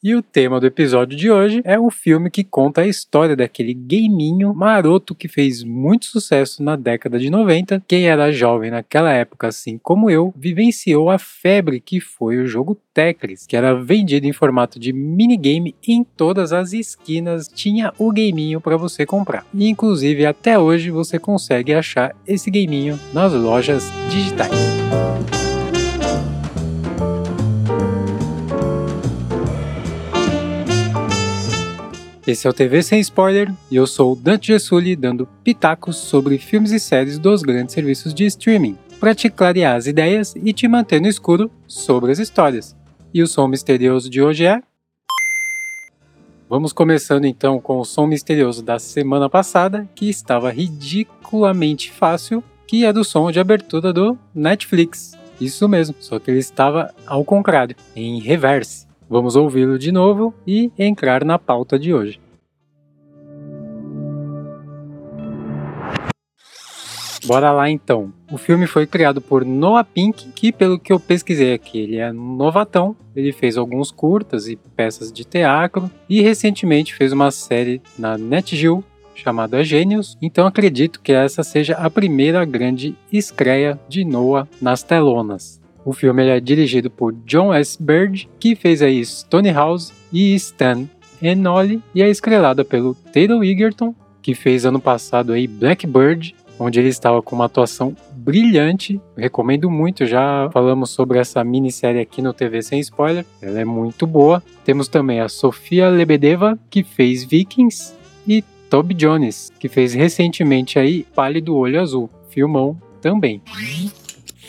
E o tema do episódio de hoje é um filme que conta a história daquele gaminho maroto que fez muito sucesso na década de 90. Quem era jovem naquela época, assim como eu, vivenciou a febre que foi o jogo Tetris, que era vendido em formato de minigame em todas as esquinas, tinha o gaminho para você comprar. E inclusive até hoje você consegue achar esse gaminho nas lojas digitais. Esse é o TV Sem Spoiler e eu sou o Dante Gessulli dando pitacos sobre filmes e séries dos grandes serviços de streaming, para te clarear as ideias e te manter no escuro sobre as histórias. E o som misterioso de hoje é. Vamos começando então com o som misterioso da semana passada, que estava ridiculamente fácil, que é do som de abertura do Netflix. Isso mesmo, só que ele estava ao contrário, em reverse. Vamos ouvi-lo de novo e entrar na pauta de hoje. Bora lá então. O filme foi criado por Noah Pink, que pelo que eu pesquisei aqui, ele é novatão. Ele fez alguns curtas e peças de teatro e recentemente fez uma série na NetGeo chamada Gênios. Então acredito que essa seja a primeira grande estreia de Noah nas telonas. O filme é dirigido por John S. Bird, que fez aí Stone House e Stan Enoli, e é estrelada pelo Taylor Egerton, que fez ano passado aí Blackbird, onde ele estava com uma atuação brilhante. Recomendo muito, já falamos sobre essa minissérie aqui no TV Sem Spoiler, ela é muito boa. Temos também a Sofia Lebedeva, que fez Vikings, e Toby Jones, que fez recentemente aí Pálido Olho Azul, filmão também.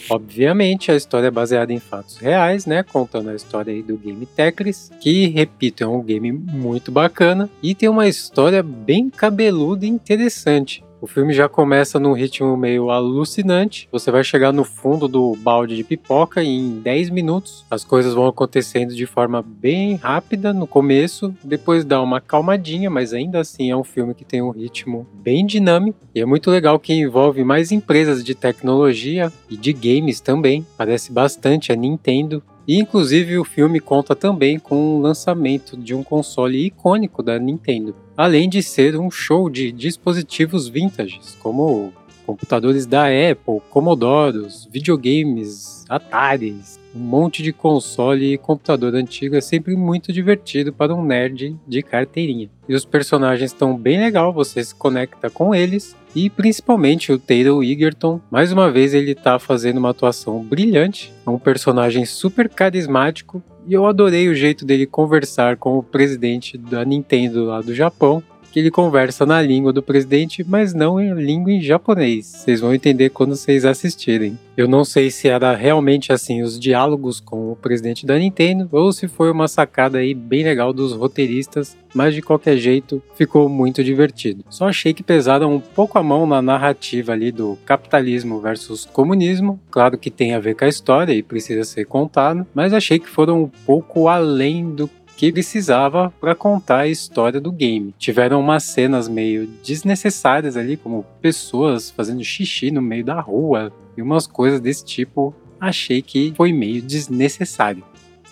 Obviamente, a história é baseada em fatos reais, né? Contando a história aí do game Tetris, que, repito, é um game muito bacana e tem uma história bem cabeluda e interessante. O filme já começa num ritmo meio alucinante. Você vai chegar no fundo do balde de pipoca e em 10 minutos as coisas vão acontecendo de forma bem rápida no começo, depois dá uma calmadinha, mas ainda assim é um filme que tem um ritmo bem dinâmico e é muito legal que envolve mais empresas de tecnologia e de games também. Parece bastante a Nintendo e inclusive o filme conta também com o lançamento de um console icônico da Nintendo, além de ser um show de dispositivos vintages, como computadores da Apple, Commodoros, videogames, Ataris, um monte de console e computador antigo é sempre muito divertido para um nerd de carteirinha. E os personagens estão bem legal, você se conecta com eles. E principalmente o Taylor Egerton, mais uma vez ele está fazendo uma atuação brilhante, é um personagem super carismático. E eu adorei o jeito dele conversar com o presidente da Nintendo lá do Japão que ele conversa na língua do presidente, mas não em língua em japonês. Vocês vão entender quando vocês assistirem. Eu não sei se era realmente assim os diálogos com o presidente da Nintendo ou se foi uma sacada aí bem legal dos roteiristas, mas de qualquer jeito ficou muito divertido. Só achei que pesaram um pouco a mão na narrativa ali do capitalismo versus comunismo. Claro que tem a ver com a história e precisa ser contado, mas achei que foram um pouco além do que precisava para contar a história do game. Tiveram umas cenas meio desnecessárias ali, como pessoas fazendo xixi no meio da rua e umas coisas desse tipo. Achei que foi meio desnecessário.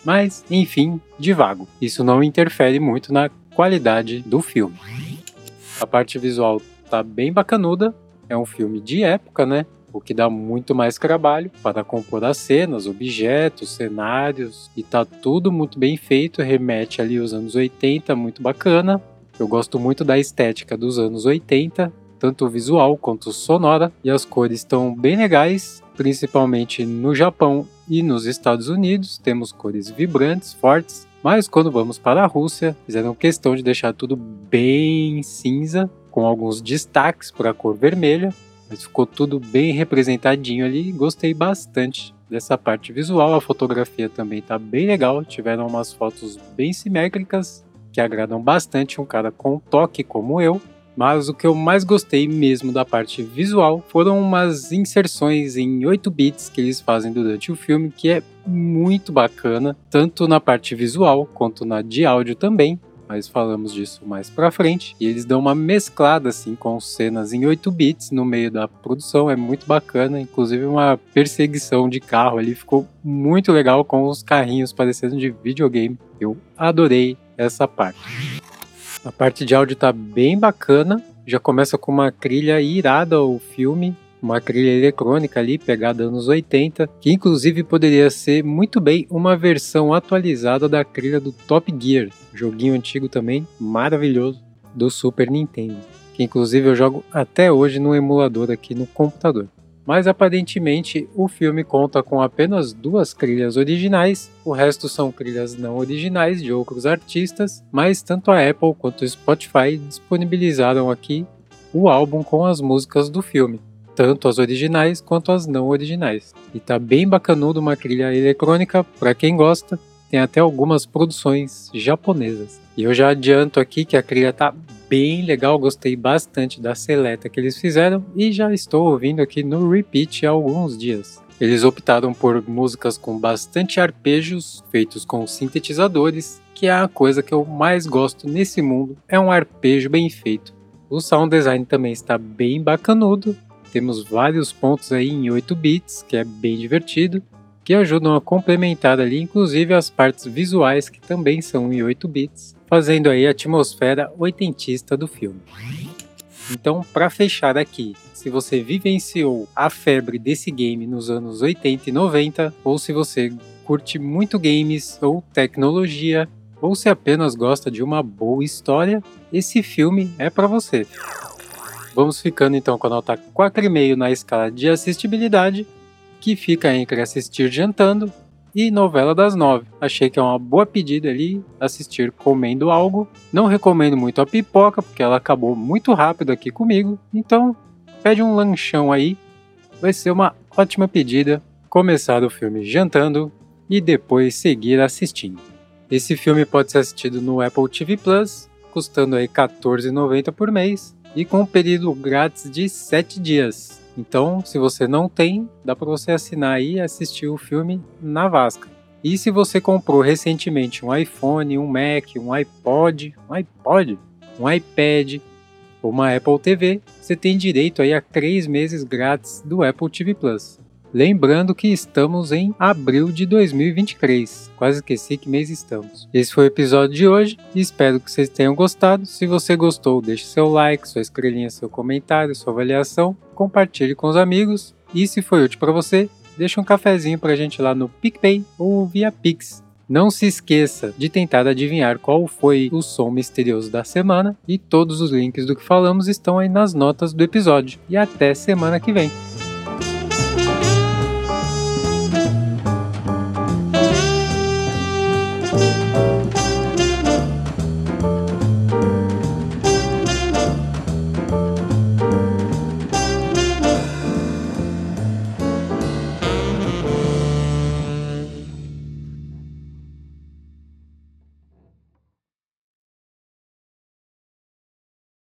Mas, enfim, de vago. Isso não interfere muito na qualidade do filme. A parte visual tá bem bacanuda. É um filme de época, né? O que dá muito mais trabalho para compor as cenas, objetos, cenários, e tá tudo muito bem feito, remete ali aos anos 80, muito bacana. Eu gosto muito da estética dos anos 80, tanto visual quanto sonora, e as cores estão bem legais, principalmente no Japão e nos Estados Unidos, temos cores vibrantes, fortes, mas quando vamos para a Rússia, fizeram questão de deixar tudo bem cinza, com alguns destaques para a cor vermelha, mas ficou tudo bem representadinho ali. Gostei bastante dessa parte visual. A fotografia também tá bem legal. Tiveram umas fotos bem simétricas que agradam bastante um cara com toque como eu. Mas o que eu mais gostei mesmo da parte visual foram umas inserções em 8 bits que eles fazem durante o filme, que é muito bacana, tanto na parte visual quanto na de áudio também. Mas falamos disso mais pra frente. E eles dão uma mesclada assim com cenas em 8 bits no meio da produção, é muito bacana, inclusive uma perseguição de carro ali ficou muito legal com os carrinhos parecendo de videogame. Eu adorei essa parte. A parte de áudio tá bem bacana, já começa com uma trilha irada o filme, uma trilha eletrônica ali pegada anos 80, que inclusive poderia ser muito bem uma versão atualizada da trilha do Top Gear, joguinho antigo também, maravilhoso, do Super Nintendo, que inclusive eu jogo até hoje no emulador aqui no computador. Mas aparentemente o filme conta com apenas duas trilhas originais, o resto são trilhas não originais de outros artistas, mas tanto a Apple quanto o Spotify disponibilizaram aqui o álbum com as músicas do filme tanto as originais quanto as não originais. E tá bem bacanudo uma trilha eletrônica para quem gosta. Tem até algumas produções japonesas. E eu já adianto aqui que a trilha tá bem legal, gostei bastante da seleta que eles fizeram e já estou ouvindo aqui no repeat há alguns dias. Eles optaram por músicas com bastante arpejos feitos com sintetizadores, que é a coisa que eu mais gosto nesse mundo, é um arpejo bem feito. O sound design também está bem bacanudo temos vários pontos aí em 8 bits, que é bem divertido, que ajudam a complementar ali, inclusive as partes visuais que também são em 8 bits, fazendo aí a atmosfera oitentista do filme. Então, para fechar aqui, se você vivenciou a febre desse game nos anos 80 e 90, ou se você curte muito games ou tecnologia, ou se apenas gosta de uma boa história, esse filme é para você. Vamos ficando então com a nota 4,5 na escala de assistibilidade, que fica entre assistir jantando e novela das nove. Achei que é uma boa pedida ali assistir comendo algo. Não recomendo muito a pipoca, porque ela acabou muito rápido aqui comigo. Então, pede um lanchão aí. Vai ser uma ótima pedida começar o filme jantando e depois seguir assistindo. Esse filme pode ser assistido no Apple TV Plus, custando aí R$14,90 por mês e com um período grátis de 7 dias. Então, se você não tem, dá para você assinar aí e assistir o filme na Vasca. E se você comprou recentemente um iPhone, um Mac, um iPod, um iPod, um iPad ou uma Apple TV, você tem direito aí a 3 meses grátis do Apple TV Plus. Lembrando que estamos em abril de 2023. Quase esqueci que mês estamos. Esse foi o episódio de hoje espero que vocês tenham gostado. Se você gostou, deixe seu like, sua estrelinha, seu comentário, sua avaliação, compartilhe com os amigos e se foi útil para você, deixe um cafezinho para a gente lá no PicPay ou via Pix. Não se esqueça de tentar adivinhar qual foi o som misterioso da semana e todos os links do que falamos estão aí nas notas do episódio. E até semana que vem.